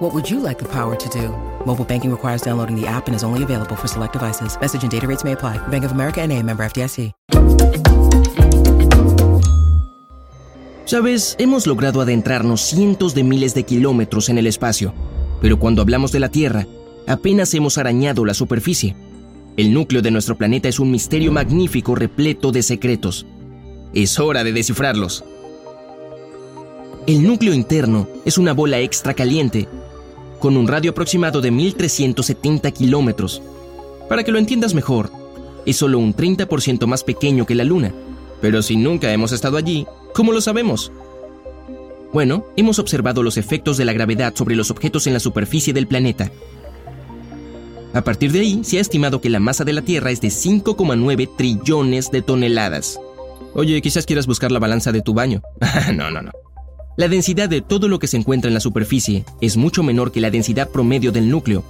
What would you like the power to do? Mobile banking requires downloading the app and is only available for select devices. Message and data rates may apply. Bank of America NA, member FDIC. Sabes, hemos logrado adentrarnos cientos de miles de kilómetros en el espacio, pero cuando hablamos de la Tierra, apenas hemos arañado la superficie. El núcleo de nuestro planeta es un misterio magnífico repleto de secretos. Es hora de descifrarlos. El núcleo interno es una bola extra caliente, con un radio aproximado de 1370 kilómetros. Para que lo entiendas mejor, es solo un 30% más pequeño que la Luna. Pero si nunca hemos estado allí, ¿cómo lo sabemos? Bueno, hemos observado los efectos de la gravedad sobre los objetos en la superficie del planeta. A partir de ahí, se ha estimado que la masa de la Tierra es de 5,9 trillones de toneladas. Oye, quizás quieras buscar la balanza de tu baño. no, no, no. La densidad de todo lo que se encuentra en la superficie es mucho menor que la densidad promedio del núcleo.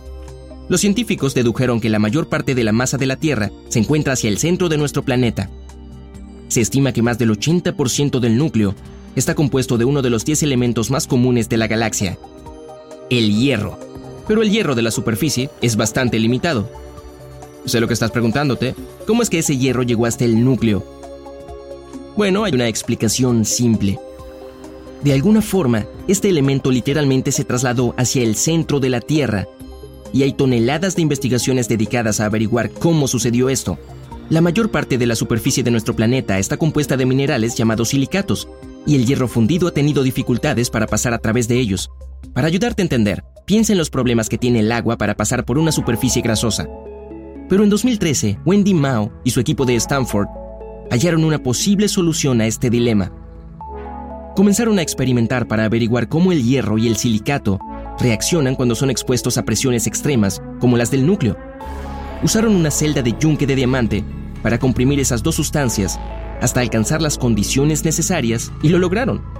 Los científicos dedujeron que la mayor parte de la masa de la Tierra se encuentra hacia el centro de nuestro planeta. Se estima que más del 80% del núcleo está compuesto de uno de los 10 elementos más comunes de la galaxia, el hierro. Pero el hierro de la superficie es bastante limitado. Sé lo que estás preguntándote, ¿cómo es que ese hierro llegó hasta el núcleo? Bueno, hay una explicación simple. De alguna forma, este elemento literalmente se trasladó hacia el centro de la Tierra, y hay toneladas de investigaciones dedicadas a averiguar cómo sucedió esto. La mayor parte de la superficie de nuestro planeta está compuesta de minerales llamados silicatos, y el hierro fundido ha tenido dificultades para pasar a través de ellos. Para ayudarte a entender, piensa en los problemas que tiene el agua para pasar por una superficie grasosa. Pero en 2013, Wendy Mao y su equipo de Stanford hallaron una posible solución a este dilema. Comenzaron a experimentar para averiguar cómo el hierro y el silicato reaccionan cuando son expuestos a presiones extremas, como las del núcleo. Usaron una celda de yunque de diamante para comprimir esas dos sustancias hasta alcanzar las condiciones necesarias y lo lograron.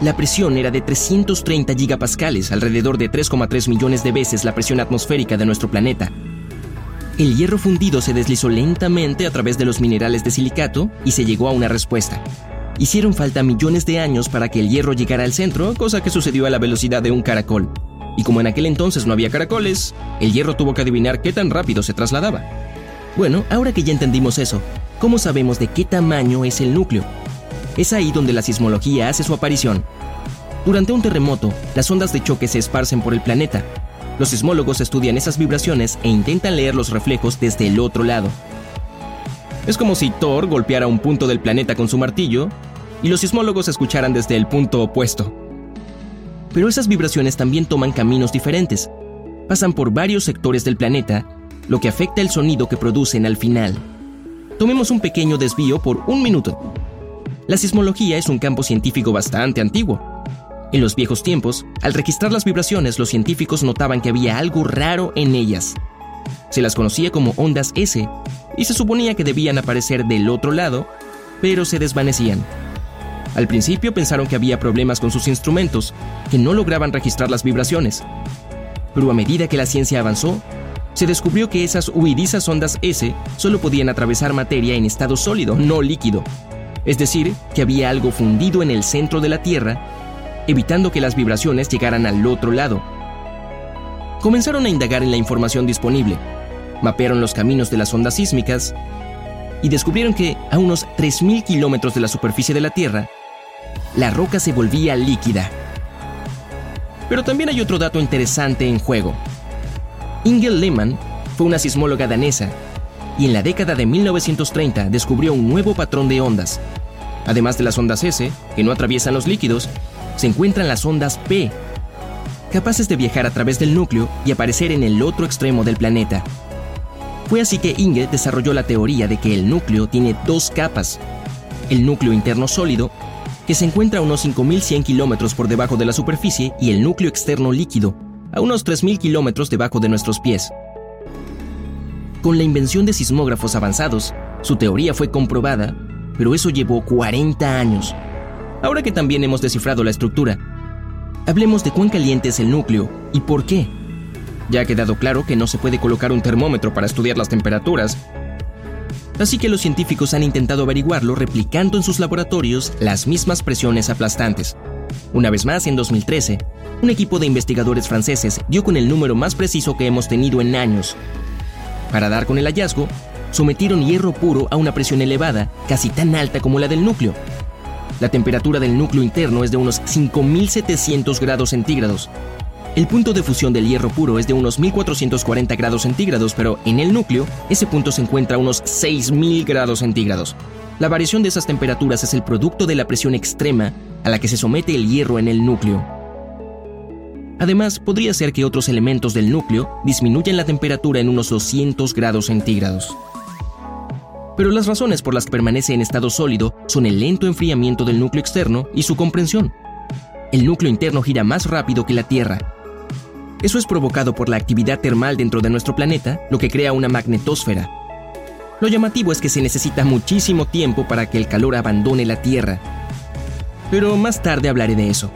La presión era de 330 gigapascales, alrededor de 3,3 millones de veces la presión atmosférica de nuestro planeta. El hierro fundido se deslizó lentamente a través de los minerales de silicato y se llegó a una respuesta. Hicieron falta millones de años para que el hierro llegara al centro, cosa que sucedió a la velocidad de un caracol. Y como en aquel entonces no había caracoles, el hierro tuvo que adivinar qué tan rápido se trasladaba. Bueno, ahora que ya entendimos eso, ¿cómo sabemos de qué tamaño es el núcleo? Es ahí donde la sismología hace su aparición. Durante un terremoto, las ondas de choque se esparcen por el planeta. Los sismólogos estudian esas vibraciones e intentan leer los reflejos desde el otro lado. Es como si Thor golpeara un punto del planeta con su martillo y los sismólogos escucharan desde el punto opuesto. Pero esas vibraciones también toman caminos diferentes. Pasan por varios sectores del planeta, lo que afecta el sonido que producen al final. Tomemos un pequeño desvío por un minuto. La sismología es un campo científico bastante antiguo. En los viejos tiempos, al registrar las vibraciones, los científicos notaban que había algo raro en ellas. Se las conocía como ondas S y se suponía que debían aparecer del otro lado, pero se desvanecían. Al principio pensaron que había problemas con sus instrumentos, que no lograban registrar las vibraciones. Pero a medida que la ciencia avanzó, se descubrió que esas huidizas ondas S solo podían atravesar materia en estado sólido, no líquido, es decir, que había algo fundido en el centro de la Tierra, evitando que las vibraciones llegaran al otro lado. Comenzaron a indagar en la información disponible, mapearon los caminos de las ondas sísmicas y descubrieron que a unos 3.000 kilómetros de la superficie de la Tierra, la roca se volvía líquida. Pero también hay otro dato interesante en juego. Ingel Lehmann fue una sismóloga danesa y en la década de 1930 descubrió un nuevo patrón de ondas. Además de las ondas S, que no atraviesan los líquidos, se encuentran las ondas P, capaces de viajar a través del núcleo y aparecer en el otro extremo del planeta. Fue así que Inge desarrolló la teoría de que el núcleo tiene dos capas. El núcleo interno sólido, que se encuentra a unos 5.100 kilómetros por debajo de la superficie, y el núcleo externo líquido, a unos 3.000 kilómetros debajo de nuestros pies. Con la invención de sismógrafos avanzados, su teoría fue comprobada, pero eso llevó 40 años. Ahora que también hemos descifrado la estructura, hablemos de cuán caliente es el núcleo y por qué. Ya ha quedado claro que no se puede colocar un termómetro para estudiar las temperaturas, así que los científicos han intentado averiguarlo replicando en sus laboratorios las mismas presiones aplastantes. Una vez más, en 2013, un equipo de investigadores franceses dio con el número más preciso que hemos tenido en años, para dar con el hallazgo, sometieron hierro puro a una presión elevada, casi tan alta como la del núcleo. La temperatura del núcleo interno es de unos 5.700 grados centígrados. El punto de fusión del hierro puro es de unos 1.440 grados centígrados, pero en el núcleo ese punto se encuentra a unos 6.000 grados centígrados. La variación de esas temperaturas es el producto de la presión extrema a la que se somete el hierro en el núcleo. Además, podría ser que otros elementos del núcleo disminuyan la temperatura en unos 200 grados centígrados. Pero las razones por las que permanece en estado sólido son el lento enfriamiento del núcleo externo y su comprensión. El núcleo interno gira más rápido que la Tierra. Eso es provocado por la actividad termal dentro de nuestro planeta, lo que crea una magnetosfera. Lo llamativo es que se necesita muchísimo tiempo para que el calor abandone la Tierra. Pero más tarde hablaré de eso.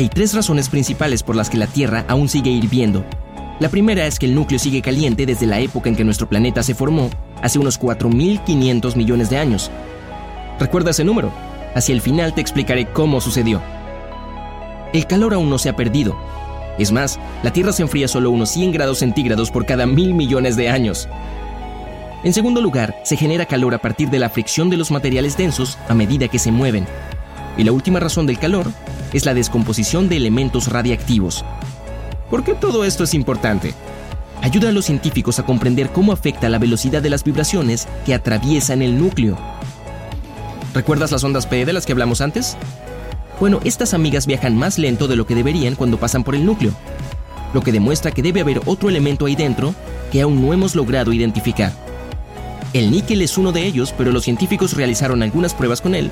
Hay tres razones principales por las que la Tierra aún sigue hirviendo. La primera es que el núcleo sigue caliente desde la época en que nuestro planeta se formó, hace unos 4.500 millones de años. ¿Recuerda ese número? Hacia el final te explicaré cómo sucedió. El calor aún no se ha perdido. Es más, la Tierra se enfría solo unos 100 grados centígrados por cada mil millones de años. En segundo lugar, se genera calor a partir de la fricción de los materiales densos a medida que se mueven. Y la última razón del calor es la descomposición de elementos radiactivos. ¿Por qué todo esto es importante? Ayuda a los científicos a comprender cómo afecta la velocidad de las vibraciones que atraviesan el núcleo. ¿Recuerdas las ondas P de las que hablamos antes? Bueno, estas amigas viajan más lento de lo que deberían cuando pasan por el núcleo, lo que demuestra que debe haber otro elemento ahí dentro que aún no hemos logrado identificar. El níquel es uno de ellos, pero los científicos realizaron algunas pruebas con él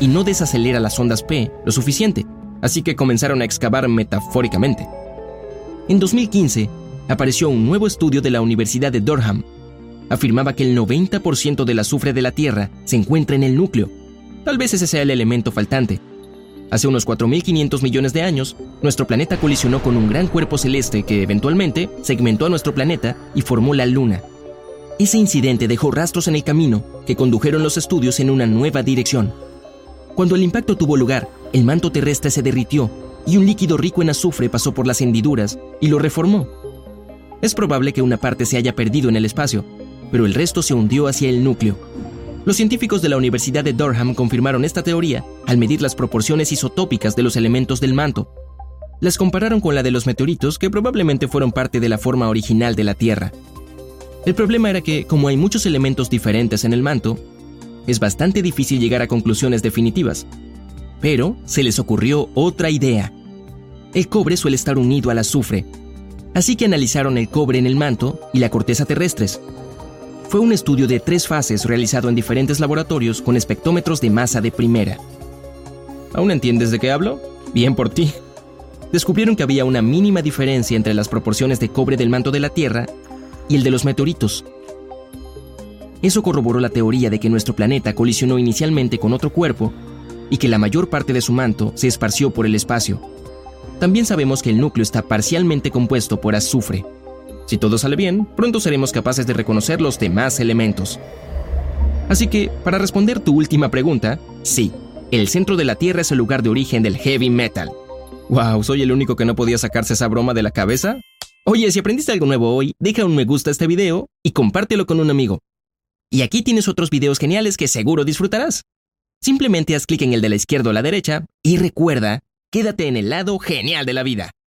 y no desacelera las ondas P lo suficiente, así que comenzaron a excavar metafóricamente. En 2015, apareció un nuevo estudio de la Universidad de Durham. Afirmaba que el 90% del azufre de la Tierra se encuentra en el núcleo. Tal vez ese sea el elemento faltante. Hace unos 4.500 millones de años, nuestro planeta colisionó con un gran cuerpo celeste que eventualmente segmentó a nuestro planeta y formó la Luna. Ese incidente dejó rastros en el camino que condujeron los estudios en una nueva dirección. Cuando el impacto tuvo lugar, el manto terrestre se derritió y un líquido rico en azufre pasó por las hendiduras y lo reformó. Es probable que una parte se haya perdido en el espacio, pero el resto se hundió hacia el núcleo. Los científicos de la Universidad de Durham confirmaron esta teoría al medir las proporciones isotópicas de los elementos del manto. Las compararon con la de los meteoritos que probablemente fueron parte de la forma original de la Tierra. El problema era que, como hay muchos elementos diferentes en el manto, es bastante difícil llegar a conclusiones definitivas. Pero se les ocurrió otra idea. El cobre suele estar unido al azufre, así que analizaron el cobre en el manto y la corteza terrestres. Fue un estudio de tres fases realizado en diferentes laboratorios con espectrómetros de masa de primera. ¿Aún entiendes de qué hablo? Bien por ti. Descubrieron que había una mínima diferencia entre las proporciones de cobre del manto de la Tierra y el de los meteoritos, eso corroboró la teoría de que nuestro planeta colisionó inicialmente con otro cuerpo y que la mayor parte de su manto se esparció por el espacio. También sabemos que el núcleo está parcialmente compuesto por azufre. Si todo sale bien, pronto seremos capaces de reconocer los demás elementos. Así que, para responder tu última pregunta, sí, el centro de la Tierra es el lugar de origen del heavy metal. Wow, ¿soy el único que no podía sacarse esa broma de la cabeza? Oye, si aprendiste algo nuevo hoy, deja un me gusta a este video y compártelo con un amigo. Y aquí tienes otros videos geniales que seguro disfrutarás. Simplemente haz clic en el de la izquierda o la derecha y recuerda, quédate en el lado genial de la vida.